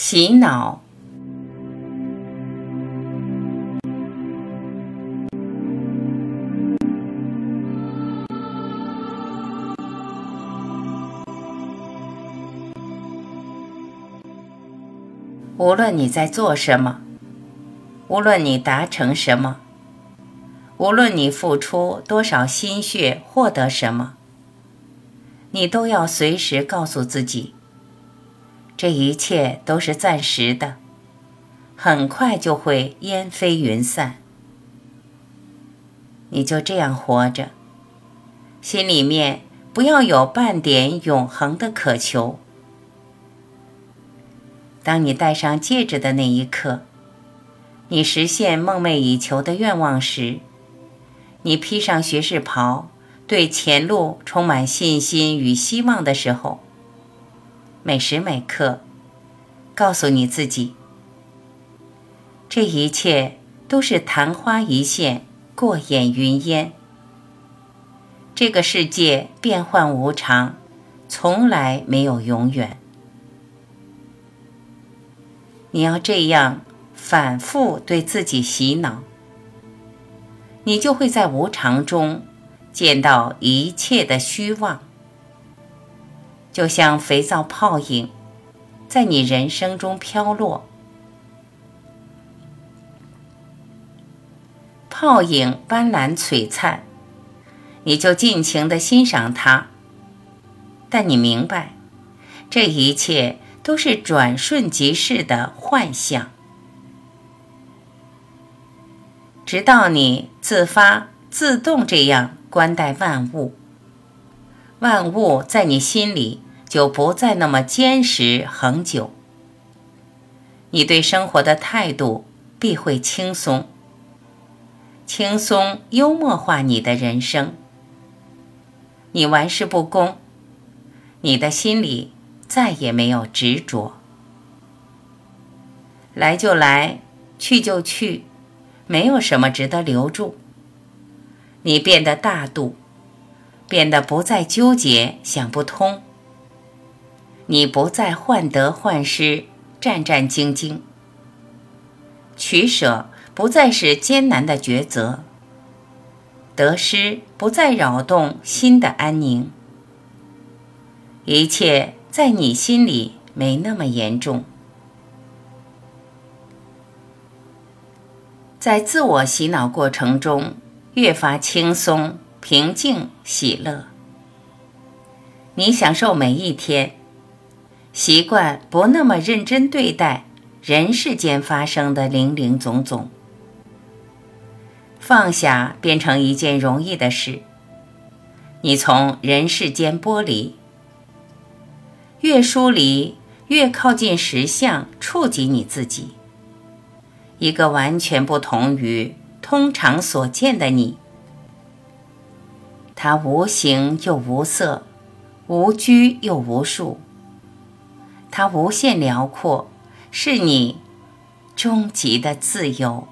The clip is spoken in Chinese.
洗脑。无论你在做什么，无论你达成什么，无论你付出多少心血获得什么，你都要随时告诉自己。这一切都是暂时的，很快就会烟飞云散。你就这样活着，心里面不要有半点永恒的渴求。当你戴上戒指的那一刻，你实现梦寐以求的愿望时，你披上学士袍，对前路充满信心与希望的时候。每时每刻，告诉你自己，这一切都是昙花一现，过眼云烟。这个世界变幻无常，从来没有永远。你要这样反复对自己洗脑，你就会在无常中见到一切的虚妄。就像肥皂泡影，在你人生中飘落。泡影斑斓璀璨，你就尽情的欣赏它。但你明白，这一切都是转瞬即逝的幻象。直到你自发、自动这样观待万物，万物在你心里。就不再那么坚实恒久。你对生活的态度必会轻松，轻松幽默化你的人生。你玩世不恭，你的心里再也没有执着。来就来，去就去，没有什么值得留住。你变得大度，变得不再纠结，想不通。你不再患得患失、战战兢兢，取舍不再是艰难的抉择，得失不再扰动心的安宁，一切在你心里没那么严重，在自我洗脑过程中越发轻松、平静、喜乐，你享受每一天。习惯不那么认真对待人世间发生的零零总总，放下变成一件容易的事。你从人世间剥离，越疏离越靠近实相，触及你自己，一个完全不同于通常所见的你。它无形又无色，无拘又无束。它无限辽阔，是你终极的自由。